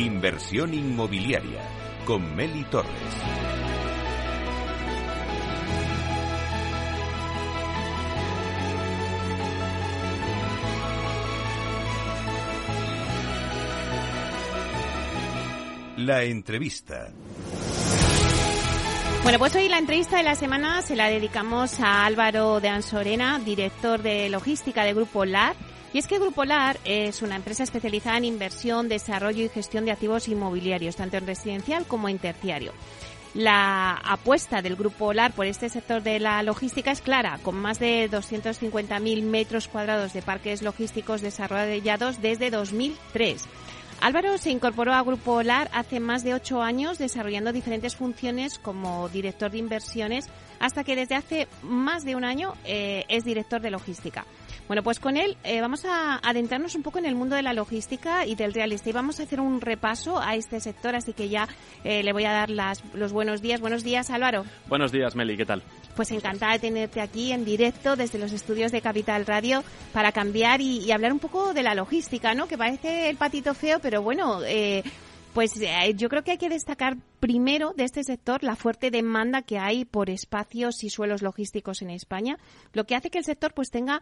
Inversión inmobiliaria con Meli Torres. La entrevista. Bueno, pues hoy la entrevista de la semana se la dedicamos a Álvaro de Ansorena, director de logística de Grupo LAR. Y es que Grupo LAR es una empresa especializada en inversión, desarrollo y gestión de activos inmobiliarios, tanto en residencial como en terciario. La apuesta del Grupo LAR por este sector de la logística es clara, con más de 250.000 metros cuadrados de parques logísticos desarrollados desde 2003. Álvaro se incorporó a Grupo LAR hace más de ocho años desarrollando diferentes funciones como director de inversiones hasta que desde hace más de un año eh, es director de logística. Bueno, pues con él eh, vamos a adentrarnos un poco en el mundo de la logística y del real estate. Vamos a hacer un repaso a este sector, así que ya eh, le voy a dar las, los buenos días. Buenos días, Álvaro. Buenos días, Meli, ¿qué tal? Pues encantada de tenerte aquí en directo desde los estudios de Capital Radio para cambiar y, y hablar un poco de la logística, ¿no? Que parece el patito feo, pero bueno, eh, pues eh, yo creo que hay que destacar primero de este sector la fuerte demanda que hay por espacios y suelos logísticos en España, lo que hace que el sector pues tenga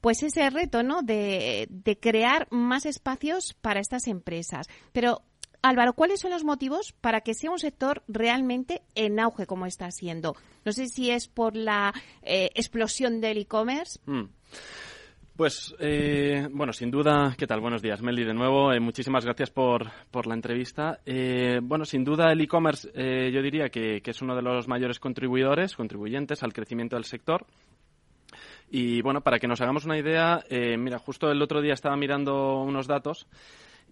pues ese reto, ¿no? De, de crear más espacios para estas empresas. Pero Álvaro, ¿cuáles son los motivos para que sea un sector realmente en auge como está siendo? No sé si es por la eh, explosión del e-commerce. Mm. Pues, eh, bueno, sin duda, ¿qué tal? Buenos días, Meli, de nuevo. Eh, muchísimas gracias por, por la entrevista. Eh, bueno, sin duda el e-commerce eh, yo diría que, que es uno de los mayores contribuidores, contribuyentes al crecimiento del sector. Y bueno, para que nos hagamos una idea, eh, mira, justo el otro día estaba mirando unos datos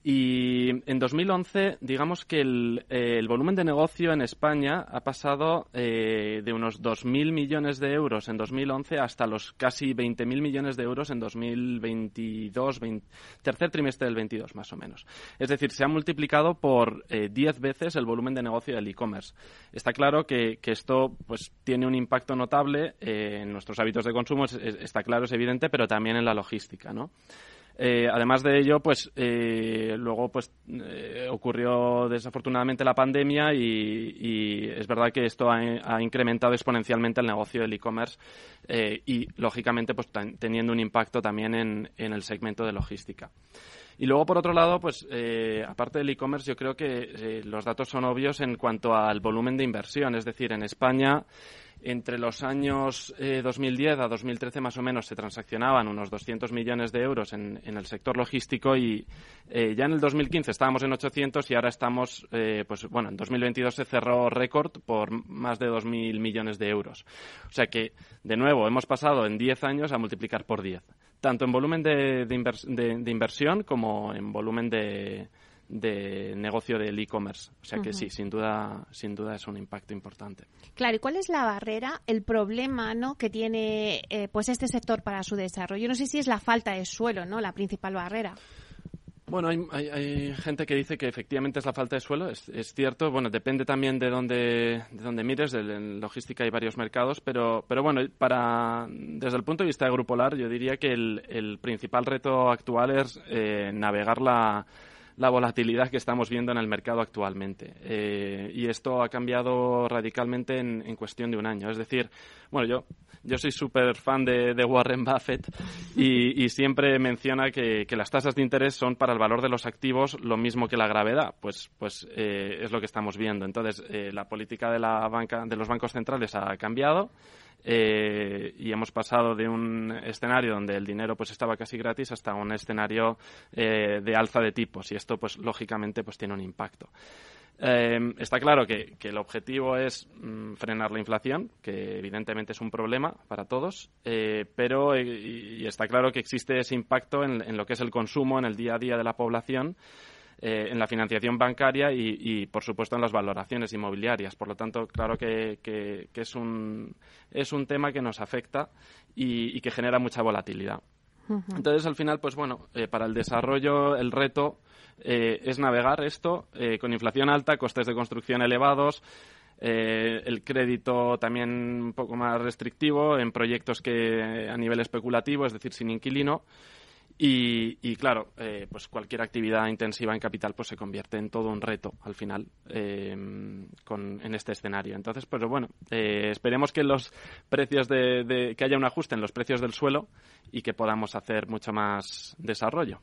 y en 2011, digamos que el, volumen de negocio en España ha pasado eh, de unos 2.000 millones de euros en 2011 hasta los casi 20.000 millones de euros en 2022, 20 tercer trimestre del 22 más o menos. Es decir, se ha multiplicado por eh, 10 veces el volumen de negocio del e-commerce. Está claro que, esto pues tiene un impacto notable eh, en nuestros hábitos de consumo, es, está claro, es evidente, pero también en la logística, ¿no? Eh, además de ello, pues eh, luego pues eh, ocurrió desafortunadamente la pandemia y, es verdad que esto ha, incrementado exponencialmente el negocio del e-commerce eh, y lógicamente pues teniendo un impacto también en, el segmento de logística. Y luego, por otro lado, pues aparte del e-commerce, yo creo que los datos son obvios en cuanto al volumen de inversión. Es decir, en España entre los años eh, 2010 a 2013 más o menos se transaccionaban unos 200 millones de euros en, en el sector logístico y eh, ya en el 2015 estábamos en 800 y ahora estamos, eh, pues bueno, en 2022 se cerró récord por más de 2.000 millones de euros. O sea que, de nuevo, hemos pasado en 10 años a multiplicar por 10, tanto en volumen de, de, invers de, de inversión como en volumen de, de negocio del e-commerce. O sea que uh -huh. sí, sin duda, sin duda es un impacto importante. Claro, ¿y cuál es la barrera, el problema ¿no? que tiene eh, pues este sector para su desarrollo? No sé si es la falta de suelo, ¿no? La principal barrera. Bueno, hay, hay, hay, gente que dice que efectivamente es la falta de suelo, es, es cierto. Bueno, depende también de dónde, de dónde mires. En logística hay varios mercados, pero, pero bueno, para, desde el punto de vista de Grupolar, yo diría que el, el principal reto actual es eh, navegar la, la volatilidad que estamos viendo en el mercado actualmente. Eh, y esto ha cambiado radicalmente en, en, cuestión de un año. Es decir, bueno, yo, yo soy súper fan de, Warren Buffett y, y siempre menciona que, que, las tasas de interés son para el valor de los activos lo mismo que la gravedad. Pues, pues eh, es lo que estamos viendo. Entonces, eh, la política de, la banca, de los bancos centrales ha cambiado. Eh, y hemos pasado de un escenario donde el dinero pues estaba casi gratis hasta un escenario eh, de alza de tipos y esto pues lógicamente pues tiene un impacto. Eh, está claro que, que, el objetivo es mm, frenar la inflación, que evidentemente es un problema para todos, eh, pero y, está claro que existe ese impacto en, en, lo que es el consumo en el día a día de la población eh, en la financiación bancaria y, y, por supuesto, en las valoraciones inmobiliarias. Por lo tanto, claro que, que, que es, un, es un tema que nos afecta y, y que genera mucha volatilidad. Uh -huh. Entonces, al final, pues bueno, eh, para el desarrollo, el reto eh, es navegar esto con inflación alta, costes de construcción elevados, eh, el crédito también un poco más restrictivo en proyectos que a nivel especulativo, es decir, sin inquilino Y, claro, eh, pues cualquier actividad intensiva en capital pues se convierte en todo un reto al final eh, con, en este escenario. Entonces, pues bueno, eh, esperemos que los precios de, que haya un ajuste en los precios del suelo y que podamos hacer mucho más desarrollo.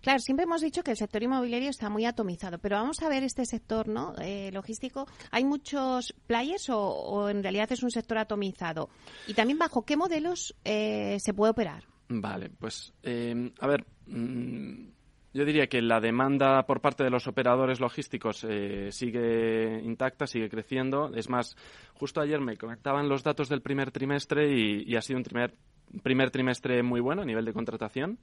Claro, siempre hemos dicho que el sector inmobiliario está muy atomizado, pero vamos a ver este sector, ¿no? logístico. ¿Hay muchos players o, en realidad es un sector atomizado? Y también bajo qué modelos se puede operar. Vale, pues eh, a ver, mm, yo diría que la demanda por parte de los operadores logísticos eh, sigue intacta, sigue creciendo. Es más, justo ayer me conectaban los datos del primer trimestre y, ha sido un primer, primer trimestre muy bueno a nivel de contratación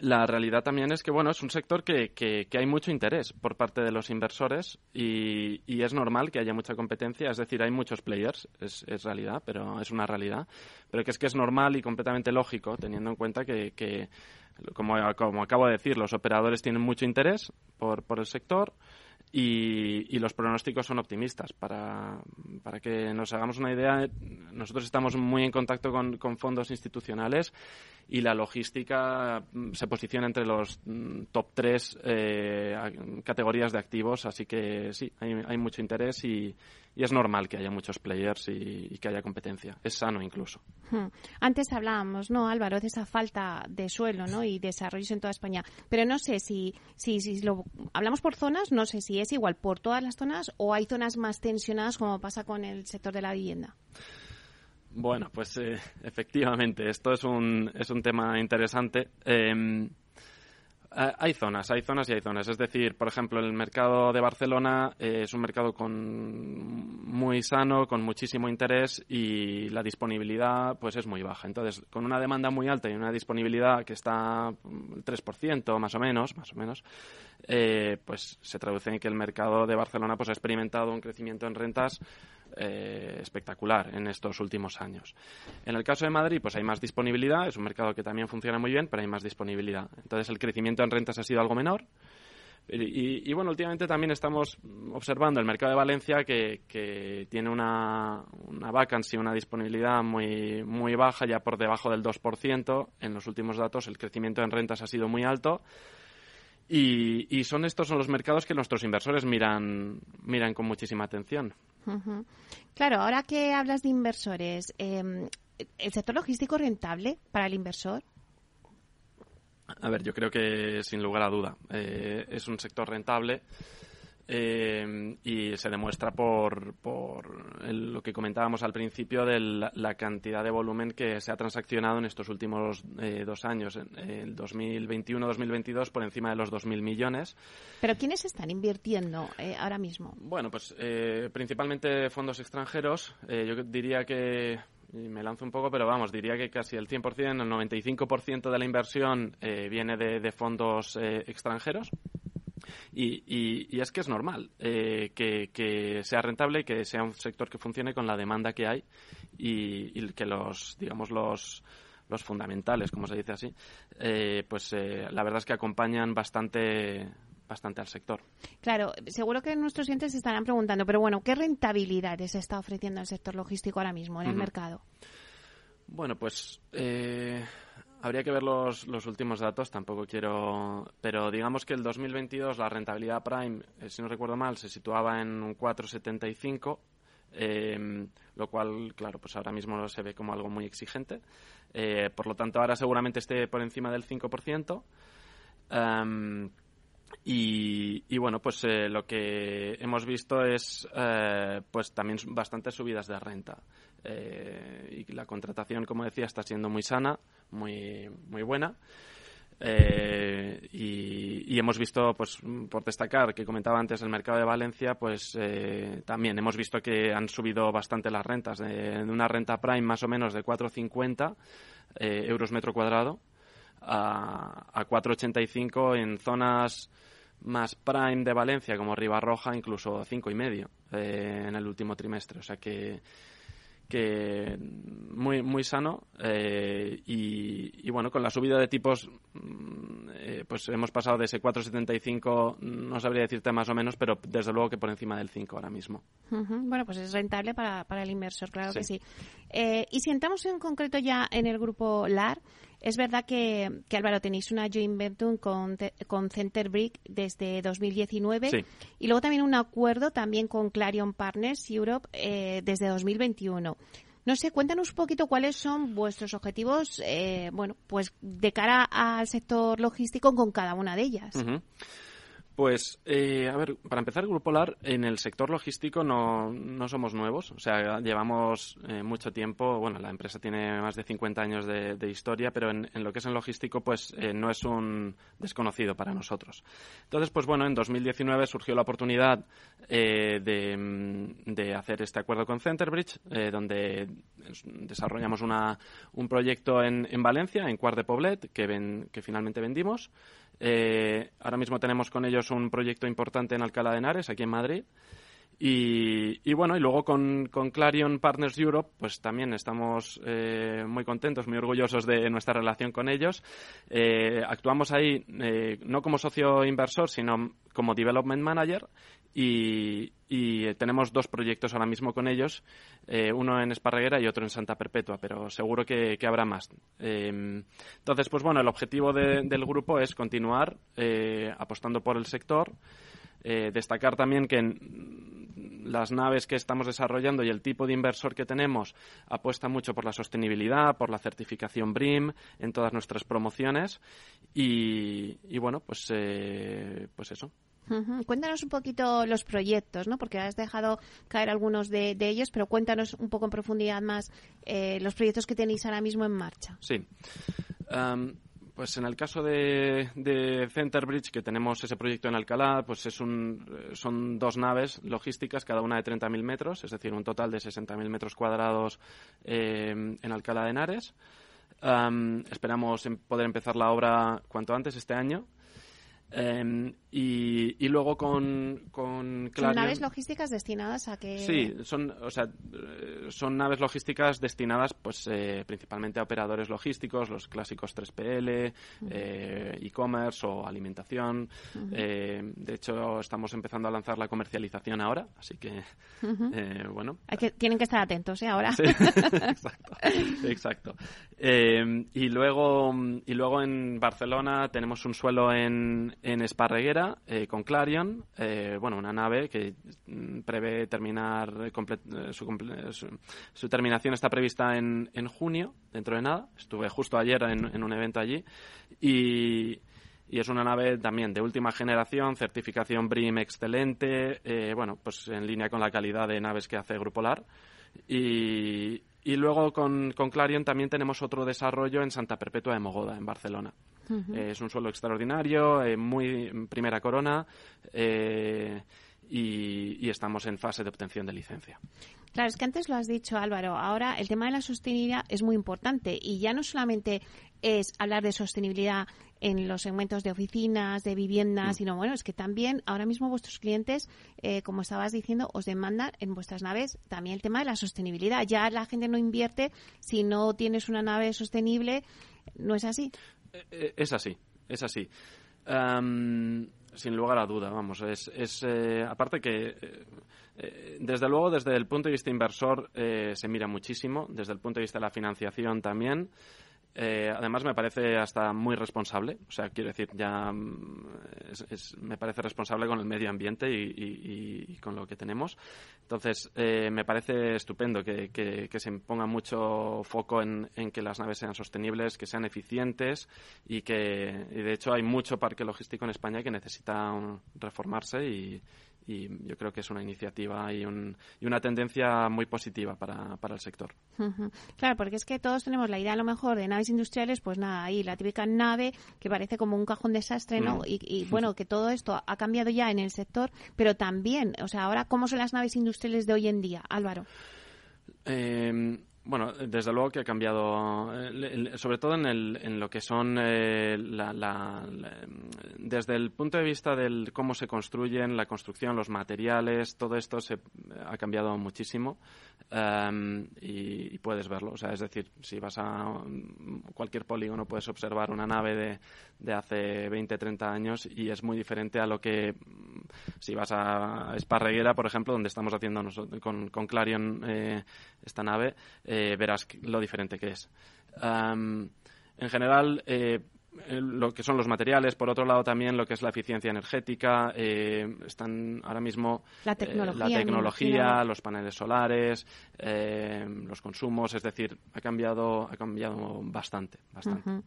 la realidad también es que bueno es un sector que, que, hay mucho interés por parte de los inversores y, y, es normal que haya mucha competencia. Es decir hay muchos players es, es, realidad pero es una realidad. Pero que es que es normal y completamente lógico teniendo en cuenta que, que como, como acabo de decir los operadores tienen mucho interés por, por el sector y, los pronósticos son optimistas. Para, para, que nos hagamos una idea, nosotros estamos muy en contacto con, con fondos institucionales y la logística mm, se posiciona entre los mm, top tres eh, categorías de activos, así que sí, hay, hay mucho interés y, y, es normal que haya muchos players y, que haya competencia. Es sano incluso. Hmm. Antes hablábamos, ¿no, Álvaro, de esa falta de suelo ¿no? y desarrollos en toda España, pero no sé si, si, si lo hablamos por zonas, no sé si es igual por todas las zonas o hay zonas más tensionadas como pasa con el sector de la vivienda. Bueno, pues eh, efectivamente, esto es un, es un tema interesante. Em, hay zonas, hay zonas y hay zonas. Es decir, por ejemplo, el mercado de Barcelona eh, es un mercado con muy sano, con muchísimo interés y la disponibilidad pues es muy baja. Entonces, con una demanda muy alta y una disponibilidad que está el 3% más o menos, más o menos, eh, pues se traduce en que el mercado de Barcelona pues ha experimentado un crecimiento en rentas eh, espectacular en estos últimos años. En el caso de Madrid, pues hay más disponibilidad, es un mercado que también funciona muy bien, pero hay más disponibilidad. Entonces el crecimiento en rentas ha sido algo menor. Y, bueno, últimamente también estamos observando el mercado de Valencia que, tiene una, una vacancy, una disponibilidad muy, muy baja, ya por debajo del 2%. En los últimos datos el crecimiento en rentas ha sido muy alto. Y, son estos son los mercados que nuestros inversores miran, miran con muchísima atención. Claro, ahora que hablas de inversores, em, ¿el sector logístico rentable para el inversor? A ver, yo creo que sin lugar a duda eh, es un sector rentable. Eh, y se demuestra por, por lo que comentábamos al principio de la, cantidad de volumen que se ha transaccionado en estos últimos eh, dos años, en el 2021-2022 por encima de los 2.000 millones. ¿Pero quiénes están invirtiendo eh, ahora mismo? Bueno, pues principalmente fondos extranjeros. yo diría que y me lanzo un poco, pero vamos, diría que casi el 100%, el 95% de la inversión viene de, de fondos extranjeros. Y, es que es normal eh, que, sea rentable, que sea un sector que funcione con la demanda que hay y, que los, digamos, los, los fundamentales, como se dice así, eh, pues eh, la verdad es que acompañan bastante bastante al sector. Claro, seguro que nuestros clientes se estarán preguntando, pero bueno, ¿qué rentabilidades está ofreciendo el sector logístico ahora mismo en el mercado? Bueno, pues Habría que ver los, últimos datos, tampoco quiero. Pero digamos que el 2022 la rentabilidad Prime, eh, si no recuerdo mal, se situaba en un 4,75, eh, lo cual, claro, pues ahora mismo se ve como algo muy exigente. Eh, por lo tanto, ahora seguramente esté por encima del 5%. Um, y, y, bueno, pues eh, lo que hemos visto es eh, pues también bastantes subidas de renta. Eh, y la contratación, como decía, está siendo muy sana, muy, muy buena. y, hemos visto, pues por destacar, que comentaba antes el mercado de Valencia, pues también hemos visto que han subido bastante las rentas, de, una renta prime más o menos de 4,50 euros metro cuadrado a, a 4,85 en zonas más prime de Valencia como Ribarroja incluso cinco y medio eh, en el último trimestre o sea que que muy muy sano eh, y, bueno con la subida de tipos mm, eh, pues hemos pasado de ese 4,75 no sabría decirte más o menos pero desde luego que por encima del 5 ahora mismo. Bueno pues es rentable para, para el inversor claro que sí. Eh, y si entramos en concreto ya en el grupo LAR, es verdad que, que Álvaro, tenéis una joint venture con, con Centerbrick desde 2019 y luego también un acuerdo también con Clarion Partners Europe eh, desde 2021. No sé, cuéntanos un poquito cuáles son vuestros objetivos, eh, bueno, pues de cara al sector logístico con cada una de ellas. Pues, eh, a ver, para empezar, Grupo LAR, en el sector logístico no, no somos nuevos. O sea, llevamos eh, mucho tiempo. Bueno, la empresa tiene más de 50 años de, historia, pero en, lo que es en logístico, pues eh, no es un desconocido para nosotros. Entonces, pues bueno, en 2019 surgió la oportunidad de, mm, de, hacer este acuerdo con Centerbridge, donde desarrollamos una, un proyecto en, en Valencia, en Cuart de Poblet, que, ven, que finalmente vendimos. Eh, ahora mismo tenemos con ellos un proyecto importante en Alcalá de Henares, aquí en Madrid. Y, bueno, y luego con, Clarion Partners Europe, pues también estamos eh, muy contentos, muy orgullosos de nuestra relación con ellos. Eh, actuamos ahí no como socio inversor, sino como development manager y, tenemos dos proyectos ahora mismo con ellos, uno en Esparreguera y otro en Santa Perpetua, pero seguro que, habrá más. entonces, pues bueno, el objetivo del grupo es continuar apostando por el sector. destacar también que las naves que estamos desarrollando y el tipo de inversor que tenemos apuesta mucho por la sostenibilidad, por la certificación BRIM en todas nuestras promociones y, bueno, pues, eh, pues eso. Cuéntanos un poquito los proyectos, ¿no? Porque has dejado caer algunos de, ellos, pero cuéntanos un poco en profundidad más eh, los proyectos que tenéis ahora mismo en marcha. Sí. Pues en el caso de, de Centerbridge, que tenemos ese proyecto en Alcalá, pues es un, son dos naves logísticas, cada una de 30.000 metros, es decir, un total de 60.000 metros cuadrados eh, en Alcalá de Henares. esperamos poder empezar la obra cuanto antes este año. Em, y, luego con, con ¿Son naves logísticas destinadas a que...? Sí, son, o sea, son naves logísticas destinadas pues eh, principalmente a operadores logísticos, los clásicos 3PL, eh, e-commerce o alimentación. Eh, de hecho, estamos empezando a lanzar la comercialización ahora, así que, bueno... Hay que, tienen que estar atentos, ¿eh? Ahora. Sí, exacto. exacto. Y, luego, y luego en Barcelona tenemos un suelo en, en Esparreguera eh, con Clarion, eh, bueno, una nave que mm, prevé terminar eh, su, terminación está prevista en, en, junio, dentro de nada. Estuve justo ayer en, un evento allí y, y, es una nave también de última generación, certificación BRIM excelente, bueno, pues en línea con la calidad de naves que hace Grupo LAR. Y, y luego con, con, Clarion también tenemos otro desarrollo en Santa Perpetua de Mogoda, en Barcelona. Eh, es un suelo extraordinario, eh, muy primera corona. Eh, y, estamos en fase de obtención de licencia. Claro, es que antes lo has dicho Álvaro, ahora el tema de la sostenibilidad es muy importante y ya no solamente es hablar de sostenibilidad en los segmentos de oficinas, de viviendas, mm. sino bueno, es que también ahora mismo vuestros clientes, eh, como estabas diciendo, os demandan en vuestras naves también el tema de la sostenibilidad. Ya la gente no invierte si no tienes una nave sostenible, ¿no es así? Eh, eh, es así, es así. sin lugar a duda, vamos, es, es aparte que desde luego desde el punto de vista inversor se mira muchísimo, desde el punto de vista de la financiación también. Eh, además, me parece hasta muy responsable. O sea, quiero decir, ya mm, me parece responsable con el medio ambiente y, con lo que tenemos. Entonces, eh, me parece estupendo que, se ponga mucho foco en, que las naves sean sostenibles, que sean eficientes y que, de hecho, hay mucho parque logístico en España que necesita reformarse y, y yo creo que es una iniciativa y, un, y una tendencia muy positiva para, para el sector. Claro, porque es que todos tenemos la idea a lo mejor de naves industriales, pues nada, ahí la típica nave que parece como un cajón desastre, ¿no? Mm. Y, bueno, que todo esto ha cambiado ya en el sector, pero también, o sea, ahora, ¿cómo son las naves industriales de hoy en día, Álvaro? Eh, bueno, desde luego que ha cambiado, eh, sobre todo en, el, en lo que son eh, la, desde el punto de vista del cómo se construyen, la construcción, los materiales, todo esto se ha cambiado muchísimo em, y, puedes verlo. O sea, es decir, si vas a cualquier polígono puedes observar una nave de, de hace 20, 30 años y es muy diferente a lo que si vas a Esparreguera, por ejemplo, donde estamos haciendo con, con Clarion eh, esta nave verás lo diferente que es. en general, lo que son los materiales, por otro lado también lo que es la eficiencia energética, eh, están ahora mismo la tecnología, la tecnología los paneles solares, eh, los consumos, es decir, ha cambiado, ha cambiado bastante, bastante.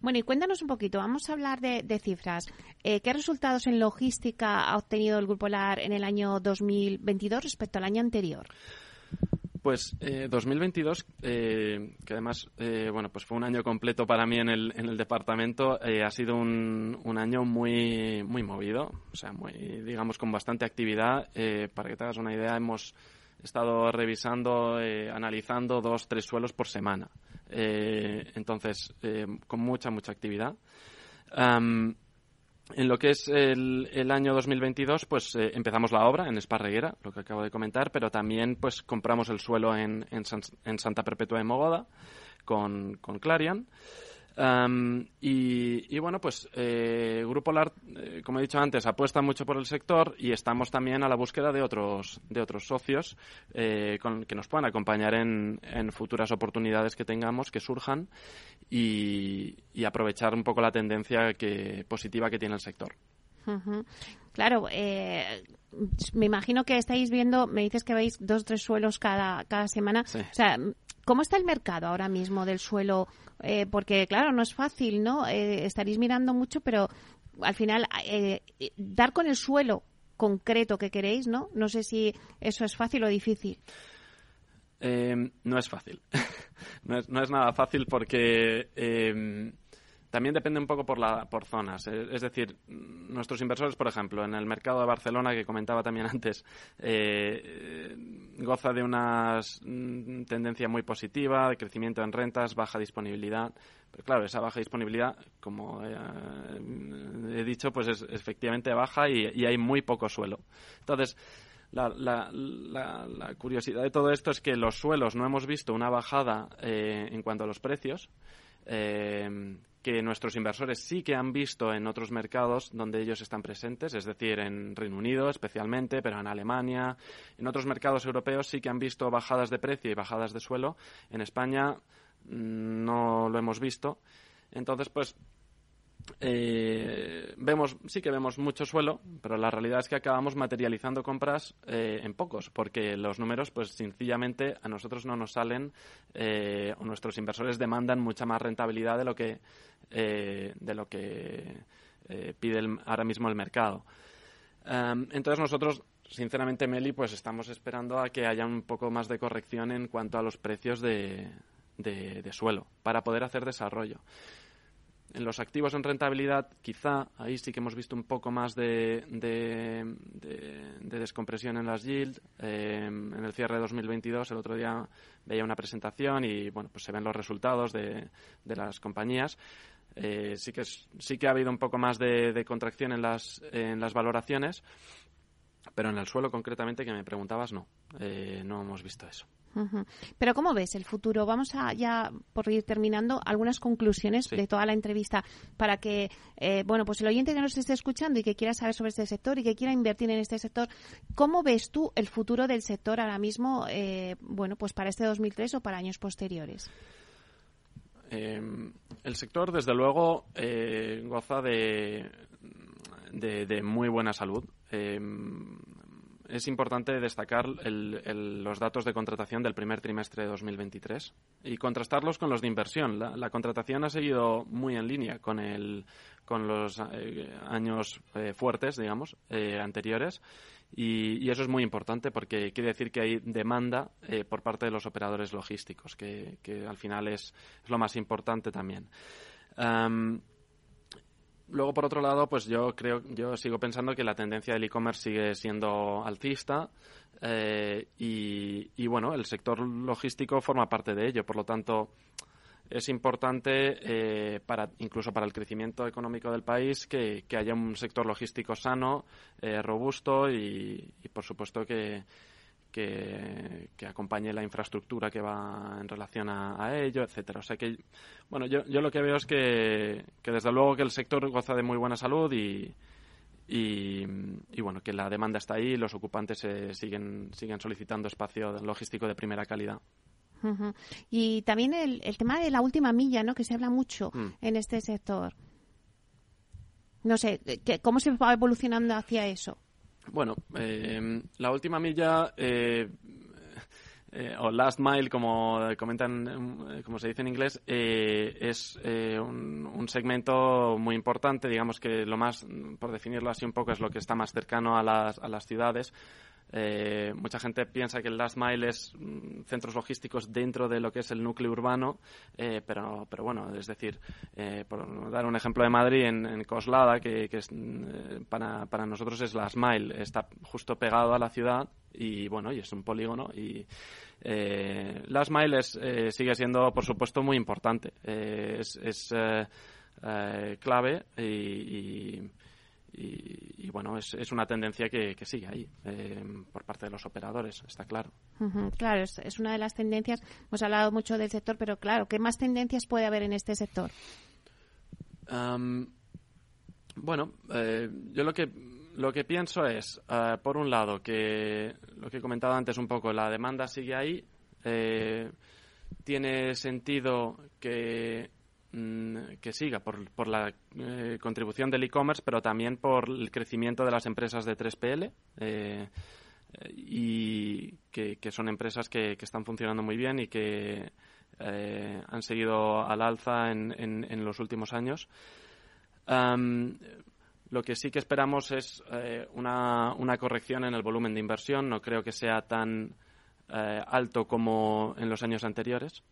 Bueno, y cuéntanos un poquito, vamos a hablar de, de cifras. Eh, ¿Qué resultados en logística ha obtenido el Grupo LAR en el año 2022 respecto al año anterior? Pues 2022, eh, eh, que además eh, bueno, pues fue un año completo para mí en el, en el departamento, ha sido un, un, año muy, muy movido, o sea, muy, digamos, con bastante actividad. para que te hagas una idea, hemos estado revisando, analizando dos, tres suelos por semana. entonces, con mucha, mucha actividad. En lo que es el, el año 2022, pues eh, empezamos la obra en Esparreguera, lo que acabo de comentar, pero también pues compramos el suelo en, en, en Santa Perpetua de Mogoda con, con Clarion y, bueno, pues eh, Grupo LAR, eh, como he dicho antes, apuesta mucho por el sector y estamos también a la búsqueda de otros, de otros socios eh, con, que nos puedan acompañar en, futuras oportunidades que tengamos, que surjan y, aprovechar un poco la tendencia que, positiva que tiene el sector. Claro, me imagino que estáis viendo, me dices que veis dos o tres suelos cada, cada semana. O sea, ¿cómo está el mercado ahora mismo del suelo eh, porque claro, no es fácil, ¿no? Eh, estaréis mirando mucho, pero al final eh, dar con el suelo concreto que queréis, ¿no? No sé si eso es fácil o difícil. no es fácil. no, es, no, es, nada fácil porque también depende un poco por, la, por zonas. Eh, es decir, nuestros inversores, por ejemplo, en el mercado de Barcelona, que comentaba también antes, eh, goza de una mm, tendencia muy positiva, de crecimiento en rentas, baja disponibilidad. Pero claro, esa baja disponibilidad, como eh, he dicho, pues es efectivamente baja y, hay muy poco suelo. Entonces, la, la, la, curiosidad de todo esto es que los suelos no hemos visto una bajada en cuanto a los precios. Eh, que nuestros inversores sí que han visto en otros mercados donde ellos están presentes, es decir, en Reino Unido especialmente, pero en Alemania, en otros mercados europeos sí que han visto bajadas de precio y bajadas de suelo. En España mm, no lo hemos visto. Entonces, pues eh, vemos, sí que vemos mucho suelo, pero la realidad es que acabamos materializando compras eh, en pocos, porque los números, pues sencillamente a nosotros no nos salen eh, o nuestros inversores demandan mucha más rentabilidad de lo que de lo que pide ahora mismo el mercado. entonces nosotros sinceramente, Meli, pues estamos esperando a que haya un poco más de corrección en cuanto a los precios de, de suelo para poder hacer desarrollo. En los activos en rentabilidad, quizá ahí sí que hemos visto un poco más de, de, descompresión en las yield. Eh, en el cierre de 2022, el otro día veía una presentación y bueno, pues se ven los resultados de, las compañías. Eh, sí que sí que ha habido un poco más de, contracción en las en las valoraciones, pero en el suelo concretamente que me preguntabas no, eh, no hemos visto eso. Pero ¿cómo ves el futuro? Vamos a ya, por ir terminando, algunas conclusiones de toda la entrevista para que, eh, bueno, pues el oyente que nos esté escuchando y que quiera saber sobre este sector y que quiera invertir en este sector, ¿cómo ves tú el futuro del sector ahora mismo, eh, bueno, pues para este 2003 o para años posteriores? Em, el sector, desde luego, eh, goza de, de, muy buena salud. Es importante destacar los datos de contratación del primer trimestre de 2023 y contrastarlos con los de inversión. La, contratación ha seguido muy en línea con, el, con los eh, años eh, fuertes, digamos, eh, anteriores. Y, eso es muy importante porque quiere decir que hay demanda por parte de los operadores logísticos, que, al final es, lo más importante también. Luego, por otro lado, pues yo creo, yo sigo pensando que la tendencia del e-commerce sigue siendo alcista eh, y, bueno, el sector logístico forma parte de ello. Por lo tanto, es importante eh, para incluso para el crecimiento económico del país que, haya un sector logístico sano, eh, robusto y, por supuesto que, que, acompañe la infraestructura que va en relación a, ello, etcétera. O sea que, bueno, yo, yo lo que veo es que, que desde luego que el sector goza de muy buena salud y, y, bueno, que la demanda está ahí y los ocupantes siguen, siguen solicitando espacio logístico de primera calidad. Y también el, el, tema de la última milla, ¿no? Que se habla mucho mm. en este sector. No sé, ¿cómo se va evolucionando hacia eso? Bueno, eh, la última milla eh, eh, o last mile, como comentan, como se dice en inglés, es un, un, segmento muy importante. Digamos que lo más, por definirlo así un poco, es lo que está más cercano a las, a las ciudades. Eh, mucha gente piensa que el last mile es mm, centros logísticos dentro de lo que es el núcleo urbano, eh, pero, pero bueno, es decir, eh, por dar un ejemplo de Madrid, en, Coslada, que, es, mm, para, nosotros es last mile, está justo pegado a la ciudad y bueno, y es un polígono y last mile es, sigue siendo, por supuesto, muy importante. es, clave y, bueno, es, es, una tendencia que, que sigue ahí eh, por parte de los operadores, está claro. claro, es, es, una de las tendencias. Hemos hablado mucho del sector, pero claro, ¿qué más tendencias puede haber en este sector? bueno, eh, yo lo que lo que pienso es, eh, por un lado, que lo que he comentado antes un poco, la demanda sigue ahí. tiene sentido que que siga por, por la eh, contribución del e-commerce, pero también por el crecimiento de las empresas de 3PL eh, y que, son empresas que, están funcionando muy bien y que eh, han seguido al alza en, en, los últimos años. lo que sí que esperamos es una, una corrección en el volumen de inversión. No creo que sea tan alto como en los años anteriores.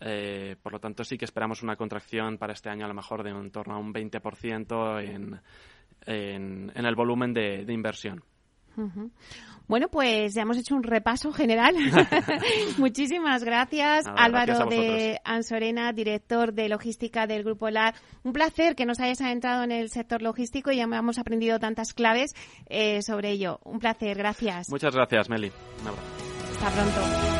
Eh, por lo tanto, sí que esperamos una contracción para este año a lo mejor de en torno a un 20% en, en, en, el volumen de, inversión. Bueno, pues ya hemos hecho un repaso general. Muchísimas gracias, Álvaro de Ansorena, director de logística del Grupo LAR. Un placer que nos hayas adentrado en el sector logístico y ya hemos aprendido tantas claves eh, sobre ello. Un placer, gracias. Muchas gracias, Meli. Un abrazo. Hasta pronto.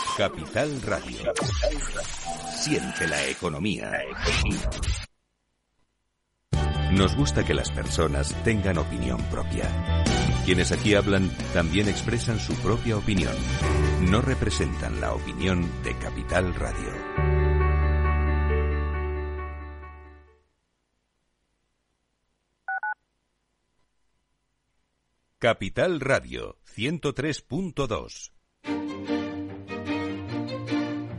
Capital Radio. Siente la economía. Nos gusta que las personas tengan opinión propia. Quienes aquí hablan también expresan su propia opinión. No representan la opinión de Capital Radio. Capital Radio 103.2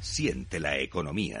Siente la economía.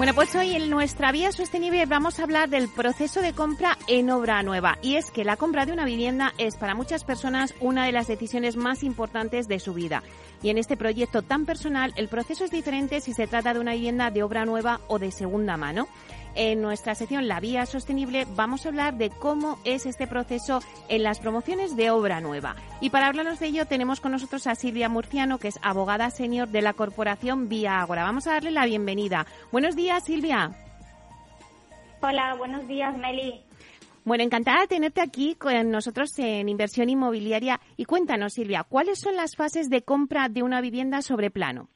Bueno, pues hoy en nuestra vía sostenible vamos a hablar del proceso de compra en obra nueva. Y es que la compra de una vivienda es para muchas personas una de las decisiones más importantes de su vida. Y en este proyecto tan personal, el proceso es diferente si se trata de una vivienda de obra nueva o de segunda mano. En nuestra sección La Vía Sostenible vamos a hablar de cómo es este proceso en las promociones de obra nueva. Y para hablarnos de ello tenemos con nosotros a Silvia Murciano, que es abogada senior de la corporación Vía Ágora. Vamos a darle la bienvenida. Buenos días, Silvia. Hola, buenos días, Meli. Bueno, encantada de tenerte aquí con nosotros en inversión inmobiliaria. Y cuéntanos, Silvia, ¿cuáles son las fases de compra de una vivienda sobre plano?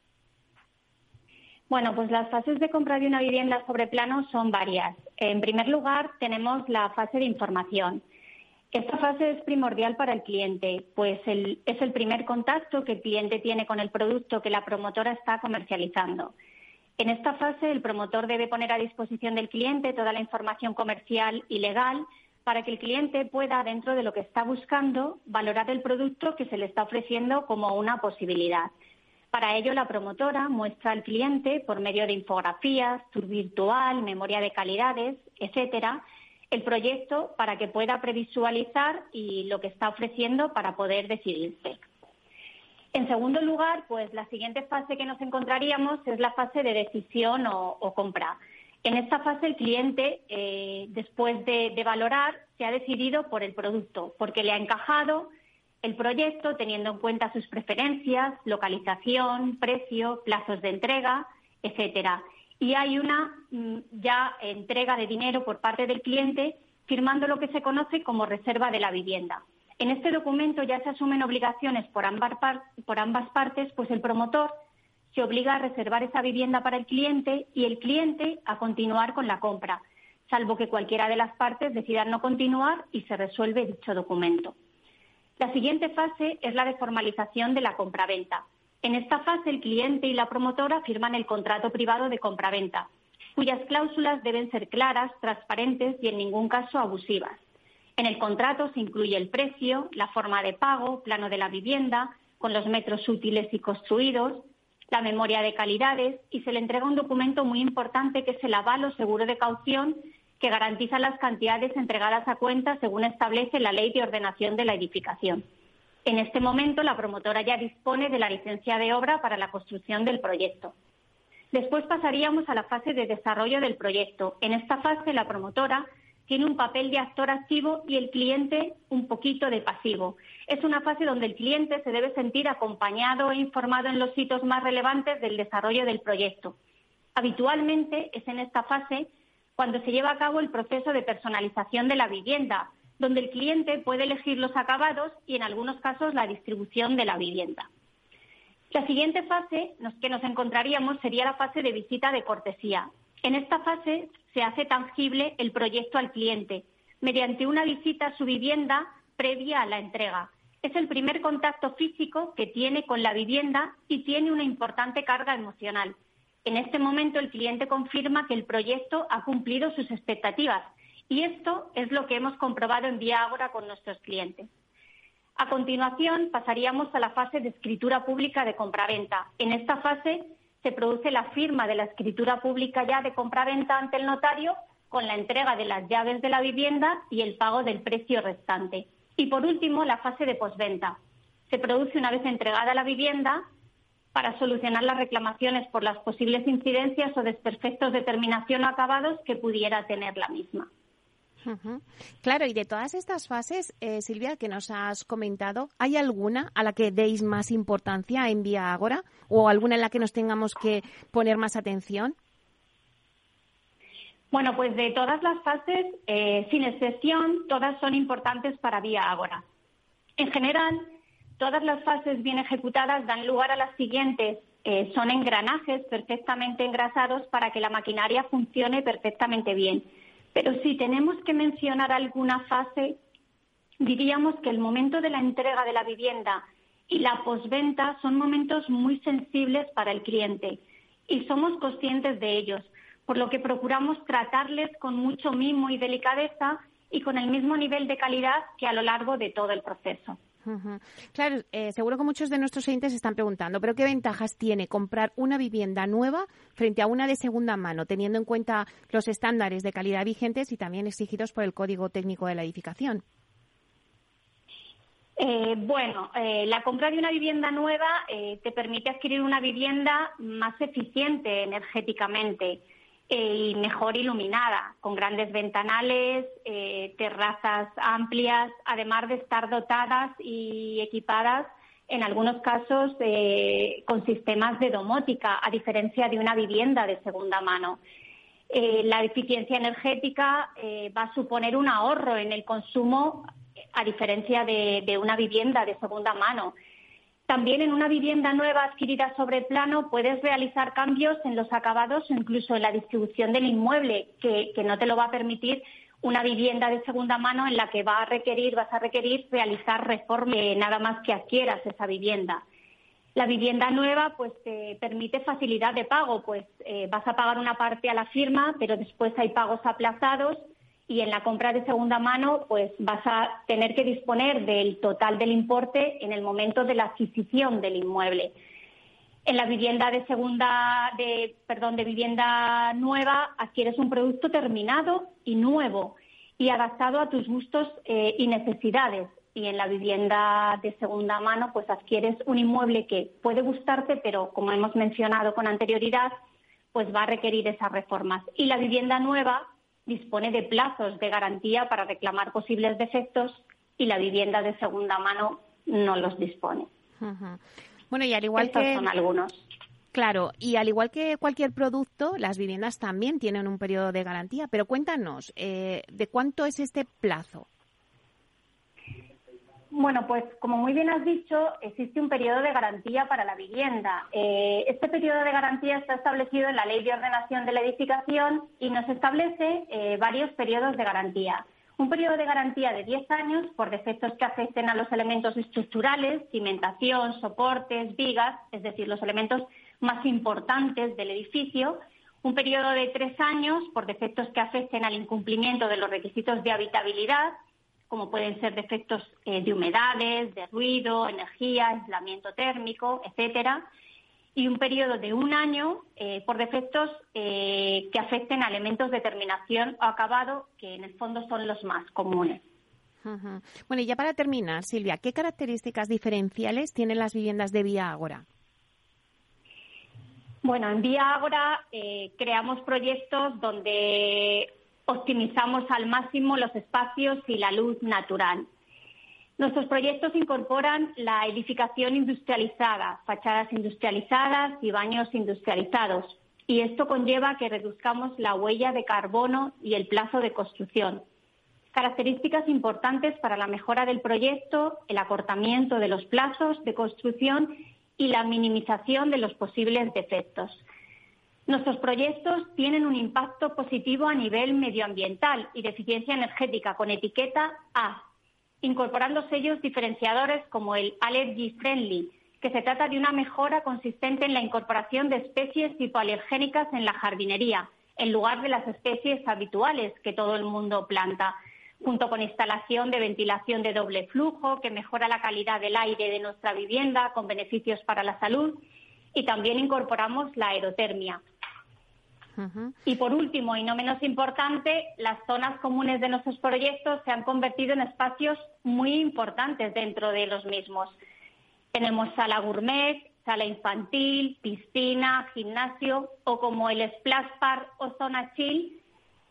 Bueno, pues las fases de compra de una vivienda sobre plano son varias. En primer lugar, tenemos la fase de información. Esta fase es primordial para el cliente, pues es el primer contacto que el cliente tiene con el producto que la promotora está comercializando. En esta fase, el promotor debe poner a disposición del cliente toda la información comercial y legal para que el cliente pueda, dentro de lo que está buscando, valorar el producto que se le está ofreciendo como una posibilidad. Para ello, la promotora muestra al cliente, por medio de infografías, tour virtual, memoria de calidades, etcétera, el proyecto para que pueda previsualizar y lo que está ofreciendo para poder decidirse. En segundo lugar, pues la siguiente fase que nos encontraríamos es la fase de decisión o, compra. En esta fase el cliente, eh, después de valorar, se ha decidido por el producto, porque le ha encajado, el proyecto teniendo en cuenta sus preferencias, localización, precio, plazos de entrega, etcétera. Y hay una mm, ya entrega de dinero por parte del cliente firmando lo que se conoce como reserva de la vivienda. En este documento ya se asumen obligaciones por ambas, por ambas partes, pues el promotor se obliga a reservar esa vivienda para el cliente y el cliente a continuar con la compra, salvo que cualquiera de las partes decida no continuar y se resuelve dicho documento. La siguiente fase es la de formalización de la compraventa. En esta fase, el cliente y la promotora firman el contrato privado de compraventa, cuyas cláusulas deben ser claras, transparentes y en ningún caso abusivas. En el contrato se incluye el precio, la forma de pago, plano de la vivienda, con los metros útiles y construidos, la memoria de calidades y se le entrega un documento muy importante que es el aval o seguro de caución que garantiza las cantidades entregadas a cuenta según establece la Ley de Ordenación de la Edificación. En este momento, la promotora ya dispone de la licencia de obra para la construcción del proyecto. Después pasaríamos a la fase de desarrollo del proyecto. En esta fase, la promotora tiene un papel de actor activo y el cliente un poquito de pasivo. Es una fase donde el cliente se debe sentir acompañado e informado en los hitos más relevantes del desarrollo del proyecto. Habitualmente es en esta fase cuando se lleva a cabo el proceso de personalización de la vivienda, donde el cliente puede elegir los acabados y en algunos casos la distribución de la vivienda. La siguiente fase que nos encontraríamos sería la fase de visita de cortesía. En esta fase se hace tangible el proyecto al cliente mediante una visita a su vivienda previa a la entrega. Es el primer contacto físico que tiene con la vivienda y tiene una importante carga emocional. En este momento el cliente confirma que el proyecto ha cumplido sus expectativas y esto es lo que hemos comprobado en Vía Ágora con nuestros clientes. A continuación pasaríamos a la fase de escritura pública de compraventa. En esta fase se produce la firma de la escritura pública ya de compraventa ante el notario con la entrega de las llaves de la vivienda y el pago del precio restante. Y por último, la fase de posventa. Se produce una vez entregada la vivienda para solucionar las reclamaciones por las posibles incidencias o desperfectos de terminación o acabados que pudiera tener la misma. Claro, y de todas estas fases, eh, Silvia, que nos has comentado, ¿hay alguna a la que deis más importancia en Vía Agora o alguna en la que nos tengamos que poner más atención? Bueno, pues de todas las fases, eh, sin excepción, todas son importantes para Vía Agora. En general, Todas las fases bien ejecutadas dan lugar a las siguientes. Eh, son engranajes perfectamente engrasados para que la maquinaria funcione perfectamente bien. Pero si tenemos que mencionar alguna fase, diríamos que el momento de la entrega de la vivienda y la posventa son momentos muy sensibles para el cliente y somos conscientes de ellos, por lo que procuramos tratarles con mucho mimo y delicadeza y con el mismo nivel de calidad que a lo largo de todo el proceso. Claro, eh, seguro que muchos de nuestros oyentes se están preguntando, ¿pero qué ventajas tiene comprar una vivienda nueva frente a una de segunda mano, teniendo en cuenta los estándares de calidad vigentes y también exigidos por el Código Técnico de la Edificación? Eh, bueno, eh, la compra de una vivienda nueva te permite adquirir una vivienda más eficiente energéticamente y mejor iluminada, con grandes ventanales, eh, terrazas amplias, además de estar dotadas y equipadas en algunos casos eh, con sistemas de domótica, a diferencia de una vivienda de segunda mano. Eh, la eficiencia energética va a suponer un ahorro en el consumo, a diferencia de una vivienda de segunda mano. También en una vivienda nueva adquirida sobre plano puedes realizar cambios en los acabados o incluso en la distribución del inmueble, que, no te lo va a permitir una vivienda de segunda mano en la que va a requerir, vas a requerir realizar reformas nada más que adquieras esa vivienda. La vivienda nueva pues te permite facilidad de pago, pues eh, vas a pagar una parte a la firma, pero después hay pagos aplazados y en la compra de segunda mano pues vas a tener que disponer del total del importe en el momento de la adquisición del inmueble. En la vivienda de segunda, de, perdón, de vivienda nueva adquieres un producto terminado y nuevo y adaptado a tus gustos eh, y necesidades. Y en la vivienda de segunda mano, pues adquieres un inmueble que puede gustarte, pero como hemos mencionado con anterioridad, pues va a requerir esas reformas. Y la vivienda nueva, dispone de plazos de garantía para reclamar posibles defectos y la vivienda de segunda mano no los dispone. Bueno, y al igual Estos que son algunos. Claro, y al igual que cualquier producto, las viviendas también tienen un periodo de garantía. Pero cuéntanos, eh, ¿de cuánto es este plazo? Bueno, pues como muy bien has dicho, existe un periodo de garantía para la vivienda. Eh, este periodo de garantía está establecido en la Ley de Ordenación de la Edificación y nos establece eh, varios periodos de garantía. Un periodo de garantía de 10 años por defectos que afecten a los elementos estructurales, cimentación, soportes, vigas, es decir, los elementos más importantes del edificio. Un periodo de tres años por defectos que afecten al incumplimiento de los requisitos de habitabilidad como pueden ser defectos eh, de humedades, de ruido, energía, aislamiento térmico, etcétera, y un periodo de un año eh, por defectos eh, que afecten a elementos de terminación o acabado, que en el fondo son los más comunes. Bueno, y ya para terminar, Silvia, ¿qué características diferenciales tienen las viviendas de Vía Ágora? Bueno, en Vía Ágora creamos proyectos donde optimizamos al máximo los espacios y la luz natural. Nuestros proyectos incorporan la edificación industrializada, fachadas industrializadas y baños industrializados, y esto conlleva que reduzcamos la huella de carbono y el plazo de construcción. Características importantes para la mejora del proyecto, el acortamiento de los plazos de construcción y la minimización de los posibles defectos. Nuestros proyectos tienen un impacto positivo a nivel medioambiental y de eficiencia energética con etiqueta A, incorporando sellos diferenciadores como el Allergy Friendly, que se trata de una mejora consistente en la incorporación de especies hipoalergénicas en la jardinería, en lugar de las especies habituales que todo el mundo planta, junto con instalación de ventilación de doble flujo, que mejora la calidad del aire de nuestra vivienda con beneficios para la salud, y también incorporamos la aerotermia, y por último, y no menos importante, las zonas comunes de nuestros proyectos se han convertido en espacios muy importantes dentro de los mismos. Tenemos sala gourmet, sala infantil, piscina, gimnasio o como el Splash Park o zona chill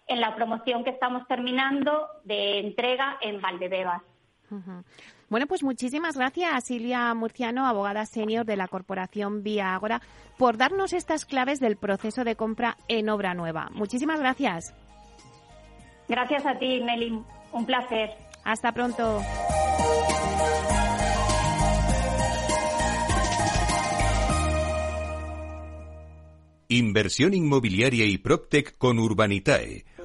en la promoción que estamos terminando de entrega en Valdebebas. Bueno, pues muchísimas gracias, Silvia Murciano, abogada senior de la Corporación Vía Ágora, por darnos estas claves del proceso de compra en obra nueva. Muchísimas gracias. Gracias a ti, Meli. Un placer. Hasta pronto. Inversión inmobiliaria y PropTech con Urbanitae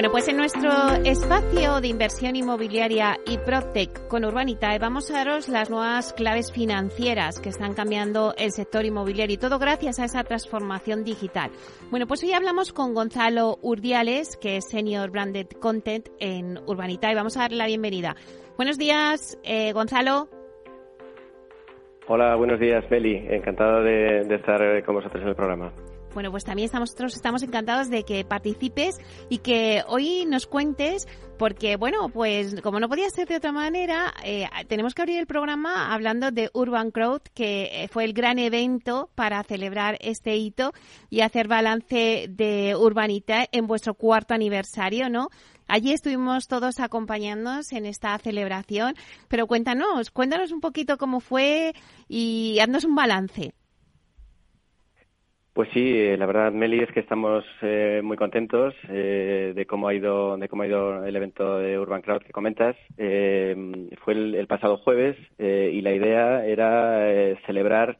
Bueno, pues en nuestro espacio de inversión inmobiliaria y PropTech con Urbanitae vamos a daros las nuevas claves financieras que están cambiando el sector inmobiliario y todo gracias a esa transformación digital. Bueno, pues hoy hablamos con Gonzalo Urdiales, que es Senior Branded Content en Urbanitae. Vamos a darle la bienvenida. Buenos días, eh, Gonzalo. Hola, buenos días, Beli. Encantado de, de estar con vosotros en el programa. Bueno, pues también estamos, nosotros estamos encantados de que participes y que hoy nos cuentes, porque bueno, pues como no podía ser de otra manera, eh, tenemos que abrir el programa hablando de Urban Crowd, que eh, fue el gran evento para celebrar este hito y hacer balance de Urbanita en vuestro cuarto aniversario, ¿no? Allí estuvimos todos acompañándonos en esta celebración, pero cuéntanos, cuéntanos un poquito cómo fue y haznos un balance. Pues sí, eh, la verdad, Meli, es que estamos eh, muy contentos eh, de cómo ha ido de cómo ha ido el evento de Urban Crowd que comentas. fue el, pasado jueves y la idea era celebrar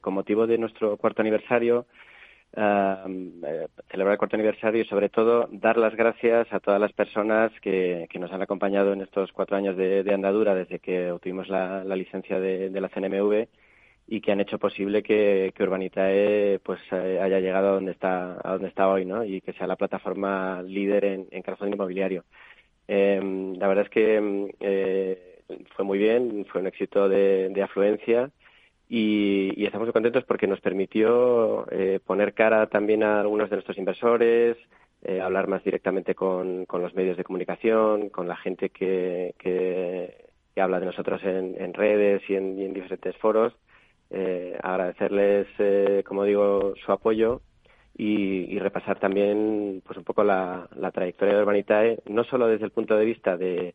con motivo de nuestro cuarto aniversario, celebrar el cuarto aniversario y sobre todo dar las gracias a todas las personas que, nos han acompañado en estos cuatro años de, andadura desde que obtuvimos la, licencia de, de la CNMV y que han hecho posible que, que Urbanitae pues eh, haya llegado a donde está a donde está hoy no y que sea la plataforma líder en, en crowdfunding inmobiliario. Em, la verdad es que em, eh, fue muy bien fue un éxito de, afluencia y, estamos muy contentos porque nos permitió eh, poner cara también a algunos de nuestros inversores hablar más directamente con, los medios de comunicación con la gente que, que, habla de nosotros en, en redes y en diferentes foros eh, agradecerles, eh, como digo, su apoyo y, repasar también pues un poco la, trayectoria de Urbanitae, no solo desde el punto de vista de,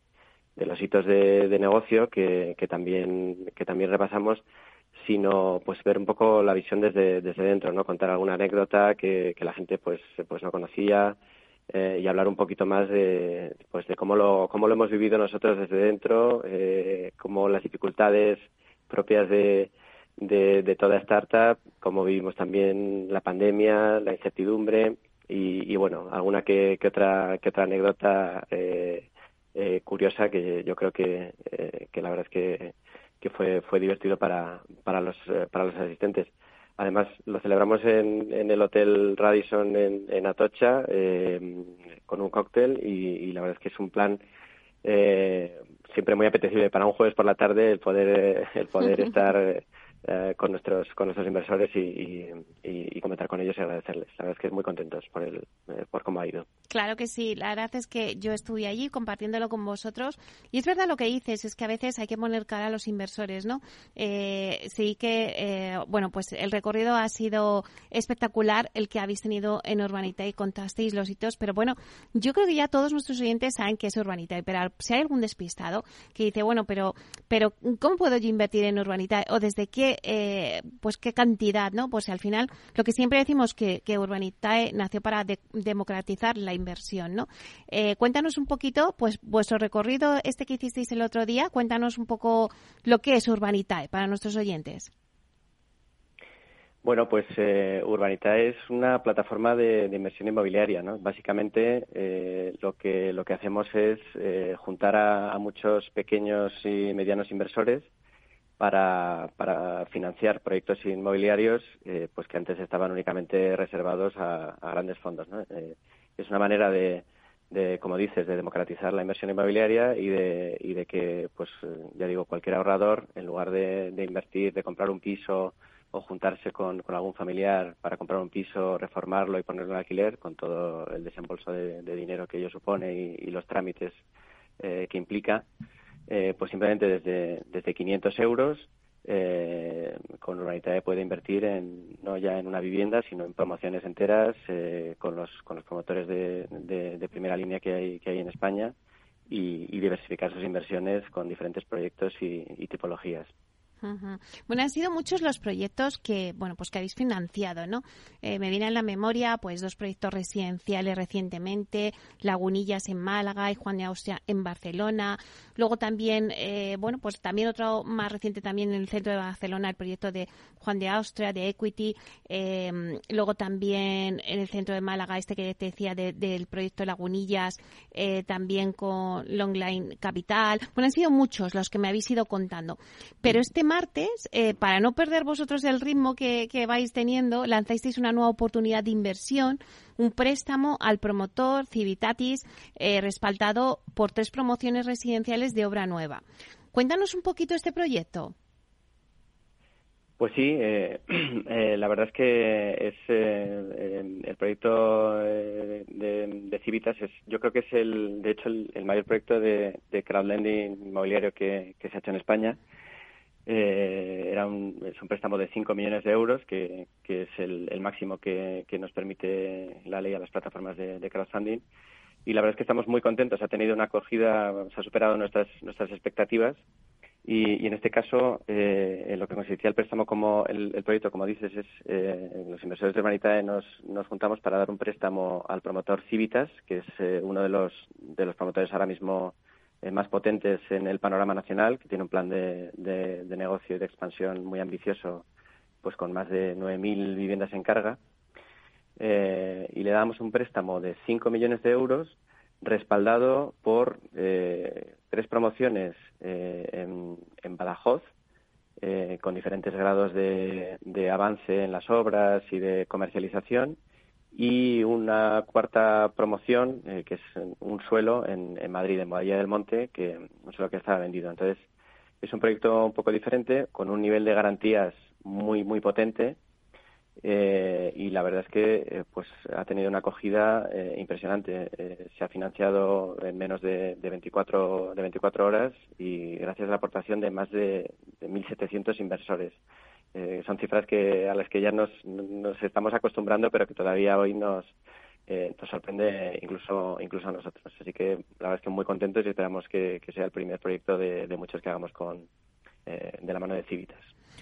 los hitos de, negocio que, también que también repasamos, sino pues ver un poco la visión desde, desde dentro, no contar alguna anécdota que, la gente pues pues no conocía eh, y hablar un poquito más de pues de cómo lo cómo lo hemos vivido nosotros desde dentro, eh, cómo las dificultades propias de de, de toda startup, como vivimos también la pandemia, la incertidumbre y, y bueno, alguna que, que, otra que otra anécdota eh, eh, curiosa que yo creo que, eh, que la verdad es que, que fue fue divertido para para los eh, para los asistentes. Además, lo celebramos en, en el Hotel Radisson en, en Atocha eh, con un cóctel y, y, la verdad es que es un plan eh, siempre muy apetecible para un jueves por la tarde el poder el poder estar eh, con nuestros con nuestros inversores y, y, comentar con ellos y agradecerles. La verdad es que muy contentos por el eh, por cómo ha ido. Claro que sí. La verdad es que yo estuve allí compartiéndolo con vosotros y es verdad lo que dices es que a veces hay que poner cara a los inversores, ¿no? Eh, sí que bueno pues el recorrido ha sido espectacular el que habéis tenido en Urbanita y contasteis los hitos, pero bueno yo creo que ya todos nuestros oyentes saben que es Urbanita, pero si hay algún despistado que dice bueno pero pero cómo puedo yo invertir en Urbanita o desde qué eh, pues qué cantidad, ¿no? Pues al final lo que siempre decimos que, que Urbanitae nació para democratizar la inversión, ¿no? Eh, cuéntanos un poquito, pues vuestro recorrido este que hicisteis el otro día, cuéntanos un poco lo que es Urbanitae para nuestros oyentes. Bueno, pues eh, Urbanitae es una plataforma de, inversión inmobiliaria, ¿no? Básicamente eh, lo que lo que hacemos es juntar a, muchos pequeños y medianos inversores para, para financiar proyectos inmobiliarios eh, pues que antes estaban únicamente reservados a, grandes fondos. ¿no? Eh, es una manera de, de, como dices, de democratizar la inversión inmobiliaria y de, y de que, pues ya digo, cualquier ahorrador, en lugar de, invertir, de comprar un piso o juntarse con, con, algún familiar para comprar un piso, reformarlo y ponerlo en alquiler, con todo el desembolso de, dinero que ello supone y, los trámites eh, que implica, eh, pues simplemente desde, desde 500 euros, eh, con Urbanitae puede invertir en, no ya en una vivienda, sino en promociones enteras eh, con, los, con los promotores de, de, primera línea que hay, que hay en España y, diversificar sus inversiones con diferentes proyectos y tipologías. Bueno, han sido muchos los proyectos que, bueno, pues que habéis financiado, ¿no? Eh, me viene a la memoria, pues, dos proyectos residenciales recientemente, Lagunillas en Málaga y Juan de Austria en Barcelona. Luego también, eh, bueno, pues también otro más reciente también en el centro de Barcelona, el proyecto de Juan de Austria, de Equity. Eh, luego también en el centro de Málaga, este que te decía del proyecto Lagunillas, también con Longline Capital. Bueno, han sido muchos los que me habéis ido contando. Pero este martes, eh, para no perder vosotros el ritmo que, vais teniendo, lanzasteis una nueva oportunidad de inversión, un préstamo al promotor Civitatis, eh, respaldado por tres promociones residenciales de obra nueva. Cuéntanos un poquito este proyecto. Pues sí, eh, la verdad es que es el proyecto de, Civitas es, yo creo que es el, de hecho, el, mayor proyecto de, crowdlending inmobiliario que, se ha hecho en España. Eh, era un, es un préstamo de 5 millones de euros, que, es el, máximo que, nos permite la ley a las plataformas de, crowdfunding. Y la verdad es que estamos muy contentos. Ha tenido una acogida, se ha superado nuestras, nuestras expectativas. Y, en este caso, eh, en lo que consistía el préstamo como el, proyecto, como dices, es eh, los inversores de Humanitae nos, nos juntamos para dar un préstamo al promotor Civitas, que es eh, uno de los, de los promotores ahora mismo eh, más potentes en el panorama nacional, que tiene un plan de, de, negocio y de expansión muy ambicioso, pues con más de 9.000 viviendas en carga. Eh, y le damos un préstamo de 5 millones de euros respaldado por eh, tres promociones en, en, Badajoz, con diferentes grados de, de avance en las obras y de comercialización y una cuarta promoción, eh, que es un suelo en, Madrid, en Boadilla del Monte, que suelo que estaba vendido. Entonces, es un proyecto un poco diferente, con un nivel de garantías muy, muy potente. Eh, y la verdad es que eh, pues ha tenido una acogida impresionante. se ha financiado en menos de, de, 24, de 24 horas y gracias a la aportación de más de, de 1.700 inversores. Eh, son cifras que a las que ya nos, nos estamos acostumbrando, pero que todavía hoy nos, eh, nos sorprende incluso incluso a nosotros. Así que la verdad es que muy contentos y esperamos que, sea el primer proyecto de, muchos que hagamos con eh, de la mano de Civitas.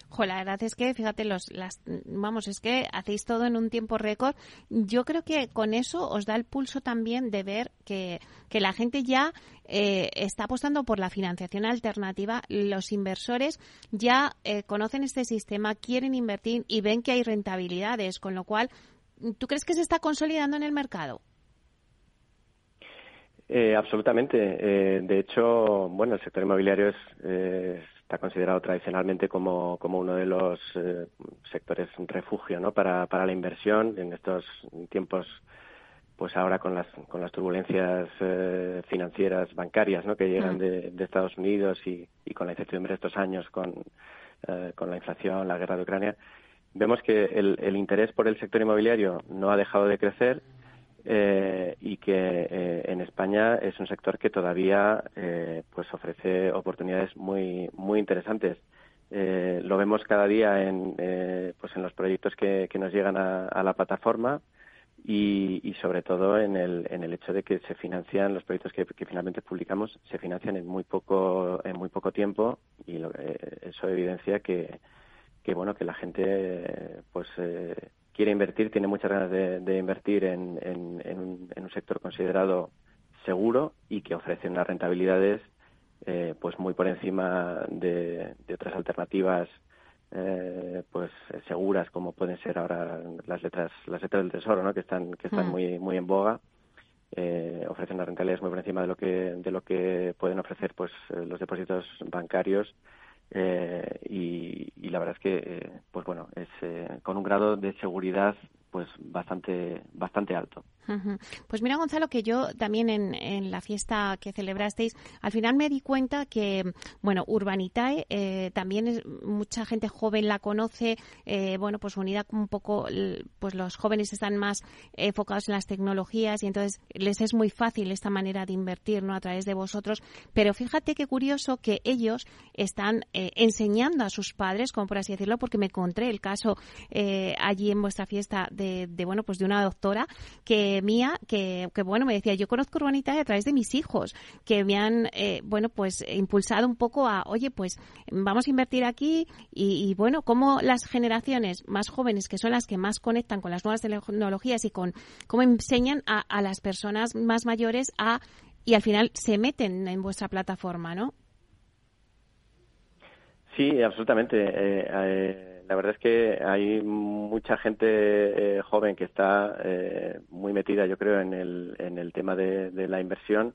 Jo, la verdad es que, fíjate, los, las, vamos, es que hacéis todo en un tiempo récord. Yo creo que con eso os da el pulso también de ver que, que la gente ya eh, está apostando por la financiación alternativa. Los inversores ya eh, conocen este sistema, quieren invertir y ven que hay rentabilidades, con lo cual, ¿tú crees que se está consolidando en el mercado? Eh, absolutamente. de hecho, bueno, el sector inmobiliario es, está considerado tradicionalmente como, como uno de los eh, sectores refugio ¿no? para, para la inversión en estos tiempos pues ahora con las con las turbulencias eh, financieras bancarias ¿no? que llegan de, Estados Unidos y, y, con la incertidumbre de estos años con, eh, con la inflación la guerra de Ucrania vemos que el, el interés por el sector inmobiliario no ha dejado de crecer eh, y que eh, en España es un sector que todavía eh, pues ofrece oportunidades muy muy interesantes. lo vemos cada día en pues en los proyectos que, nos llegan a, la plataforma y, sobre todo en el, en el hecho de que se financian los proyectos que, finalmente publicamos se financian en muy poco en muy poco tiempo y eso evidencia que, que bueno que la gente pues quiere invertir, tiene muchas ganas de, invertir en, un, sector considerado seguro y que ofrece unas rentabilidades eh, pues muy por encima de, otras alternativas eh, pues seguras como pueden ser ahora las letras las letras del tesoro ¿no? que están que están hmm. muy muy en boga eh, ofrecen unas rentabilidades muy por encima de lo que de lo que pueden ofrecer pues los depósitos bancarios eh, y, la verdad es que pues bueno es con un grado de seguridad pues bastante bastante alto Pues mira, Gonzalo, que yo también en, la fiesta que celebrasteis, al final me di cuenta que, bueno, Urbanitae eh, también es, mucha gente joven la conoce, eh, bueno, pues unida un poco, pues los jóvenes están más enfocados en las tecnologías y entonces les es muy fácil esta manera de invertir, ¿no? A través de vosotros. Pero fíjate qué curioso que ellos están eh, enseñando a sus padres, como por así decirlo, porque me encontré el caso allí en vuestra fiesta de, de, bueno, pues de una doctora que mía que, bueno, me decía, yo conozco Urbanitae a través de mis hijos, que me han, eh, bueno, pues impulsado un poco a, oye, pues vamos a invertir aquí y, bueno, cómo las generaciones más jóvenes, que son las que más conectan con las nuevas tecnologías y con cómo enseñan a, las personas más mayores a, y al final se meten en vuestra plataforma, ¿no? Sí, absolutamente. Eh, eh, la verdad es que hay mucha gente eh, joven que está eh, muy metida, yo creo, en el, en el tema de, la inversión.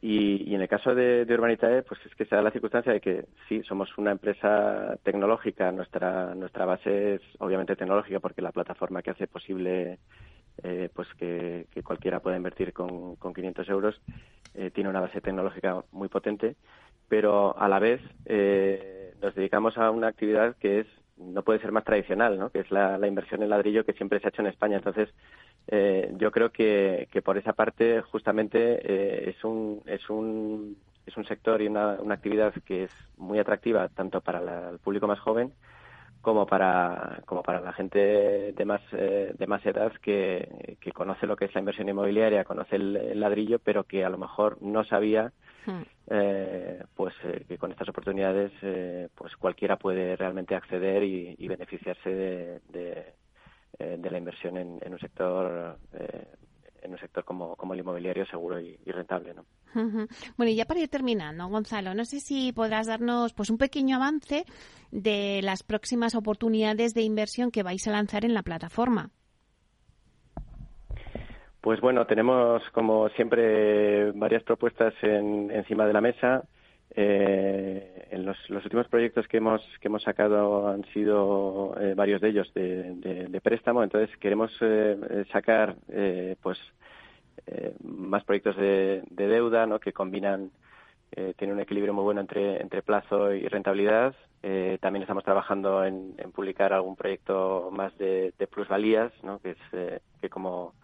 Y, en el caso de, de, Urbanitae, pues es que se da la circunstancia de que sí, somos una empresa tecnológica. Nuestra, nuestra base es obviamente tecnológica porque la plataforma que hace posible eh, pues que, cualquiera pueda invertir con, con 500 euros tiene una base tecnológica muy potente. Pero a la vez nos dedicamos a una actividad que es no puede ser más tradicional, ¿no? que es la, inversión en ladrillo que siempre se ha hecho en España. Entonces, eh, yo creo que, que, por esa parte justamente eh, es, un, es, un, es un sector y una, una actividad que es muy atractiva tanto para el público más joven como para, como para la gente de más, eh, de más edad que, que, conoce lo que es la inversión inmobiliaria, conoce el, ladrillo, pero que a lo mejor no sabía eh, pues eh, que con estas oportunidades eh, pues cualquiera puede realmente acceder y, beneficiarse de, de, de, la inversión en, en un sector en un sector como, como el inmobiliario seguro y, rentable. ¿no? Bueno, y ya para ir terminando, Gonzalo, no sé si podrás darnos pues un pequeño avance de las próximas oportunidades de inversión que vais a lanzar en la plataforma. Pues bueno, tenemos como siempre varias propuestas en, encima de la mesa. Eh, en los, últimos proyectos que hemos que hemos sacado han sido eh, varios de ellos de, préstamo entonces queremos eh, sacar pues más proyectos de, deuda ¿no? que combinan tienen un equilibrio muy bueno entre entre plazo y rentabilidad también estamos trabajando en, publicar algún proyecto más de, plusvalías ¿no? que es que como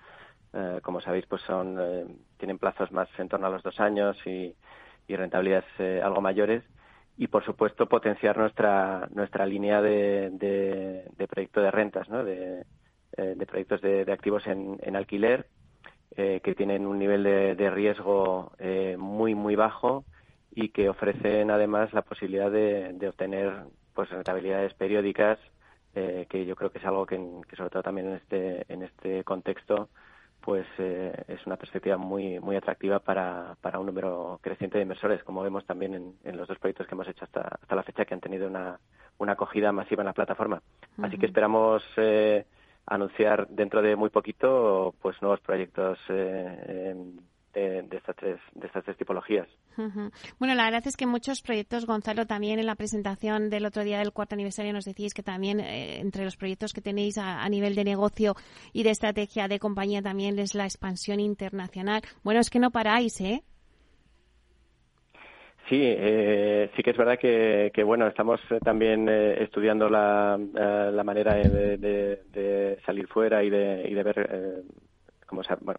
como sabéis pues son tienen plazos más en torno a los dos años y y rentabilidades eh, algo mayores y por supuesto potenciar nuestra nuestra línea de, de, proyecto de rentas ¿no? de, eh, de proyectos de, activos en, alquiler eh, que tienen un nivel de, riesgo muy muy bajo y que ofrecen además la posibilidad de, obtener pues rentabilidades periódicas que yo creo que es algo que, que, sobre todo también en este en este contexto pues eh, es una perspectiva muy muy atractiva para, para un número creciente de inversores, como vemos también en, en los dos proyectos que hemos hecho hasta, hasta la fecha, que han tenido una, una acogida masiva en la plataforma. Así que esperamos eh, anunciar dentro de muy poquito pues nuevos proyectos eh, de, estas tres, de estas tres tipologías. Bueno, la verdad es que muchos proyectos, Gonzalo, también en la presentación del otro día del cuarto aniversario nos decís que también eh, entre los proyectos que tenéis a, nivel de negocio y de estrategia de compañía también es la expansión internacional. Bueno, es que no paráis, ¿eh? Sí, eh, sí que es verdad que, bueno, estamos eh, también estudiando la, la manera de, salir fuera y de, y de ver cómo se, bueno,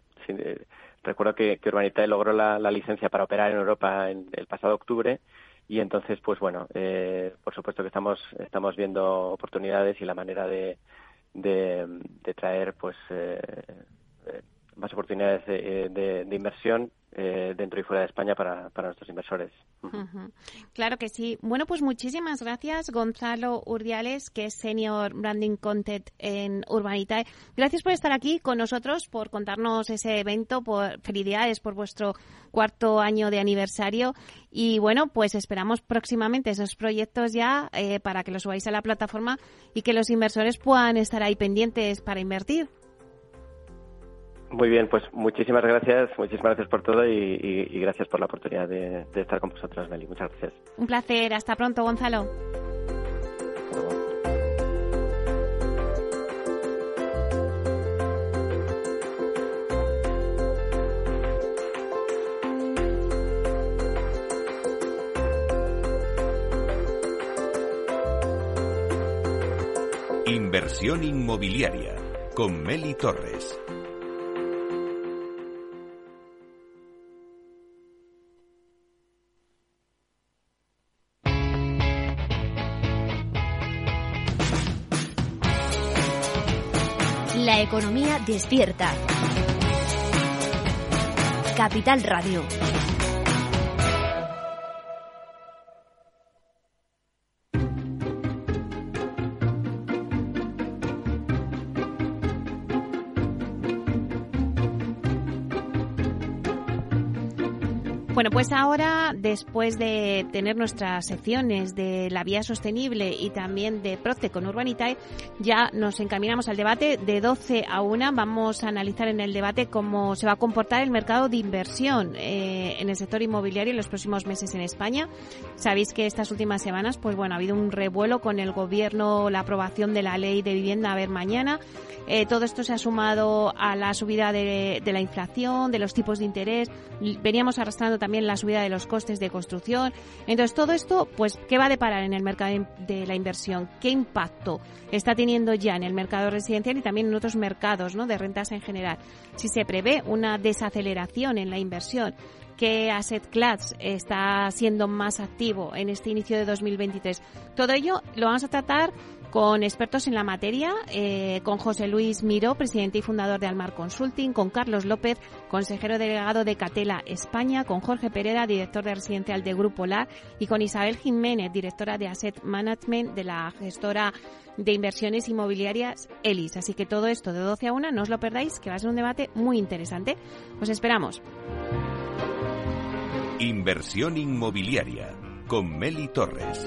Recuerdo que, que logró la, licencia para operar en Europa en el pasado octubre y entonces, pues bueno, eh, por supuesto que estamos estamos viendo oportunidades y la manera de, de, traer pues eh, más oportunidades de, inversión eh, dentro y fuera de España para, para nuestros inversores. Claro que sí. Bueno, pues muchísimas gracias, Gonzalo Urdiales, que es Senior Branding Content en Urbanitae. Gracias por estar aquí con nosotros, por contarnos ese evento, por felicidades por vuestro cuarto año de aniversario. Y bueno, pues esperamos próximamente esos proyectos ya eh, para que los subáis a la plataforma y que los inversores puedan estar ahí pendientes para invertir. Muy bien, pues muchísimas gracias, muchísimas gracias por todo y, gracias por la oportunidad de, de estar con vosotros, Meli. Muchas gracias. Un placer, hasta pronto, Gonzalo. Inversión inmobiliaria con Meli Torres. Despierta. Capital Radio. Bueno, pues ahora, después de tener nuestras secciones de la vía sostenible y también de Prote con Urbanitae, ya nos encaminamos al debate. De 12 a 1 vamos a analizar en el debate cómo se va a comportar el mercado de inversión eh, en el sector inmobiliario en los próximos meses en España. Sabéis que estas últimas semanas, pues bueno, ha habido un revuelo con el gobierno, la aprobación de la ley de vivienda a ver mañana. Eh, todo esto se ha sumado a la subida de, la inflación, de los tipos de interés. Veníamos arrastrando también la subida de los costes de construcción. Entonces, todo esto, pues, ¿qué va a deparar en el mercado de la inversión? ¿Qué impacto está teniendo ya en el mercado residencial y también en otros mercados, ¿no? De rentas en general. Si se prevé una desaceleración en la inversión, ¿qué asset class está siendo más activo en este inicio de 2023? Todo ello lo vamos a tratar con expertos en la materia, eh, con José Luis Miró, presidente y fundador de Almar Consulting, con Carlos López, consejero delegado de Catela España, con Jorge Pereda, director de residencial de Grupo LAR, y con Isabel Jiménez, directora de Asset Management de la gestora de inversiones inmobiliarias ELIS. Así que todo esto de 12 a 1, no os lo perdáis, que va a ser un debate muy interesante. Os esperamos. Inversión inmobiliaria con Meli Torres.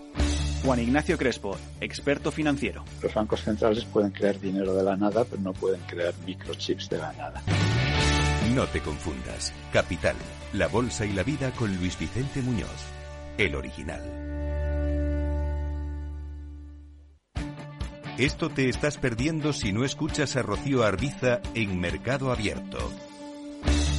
Juan Ignacio Crespo, experto financiero. Los bancos centrales pueden crear dinero de la nada, pero no pueden crear microchips de la nada. No te confundas. Capital, la bolsa y la vida con Luis Vicente Muñoz, el original. Esto te estás perdiendo si no escuchas a Rocío Arbiza en Mercado Abierto.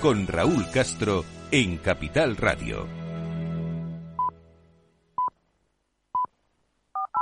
con Raúl Castro, en Capital Radio.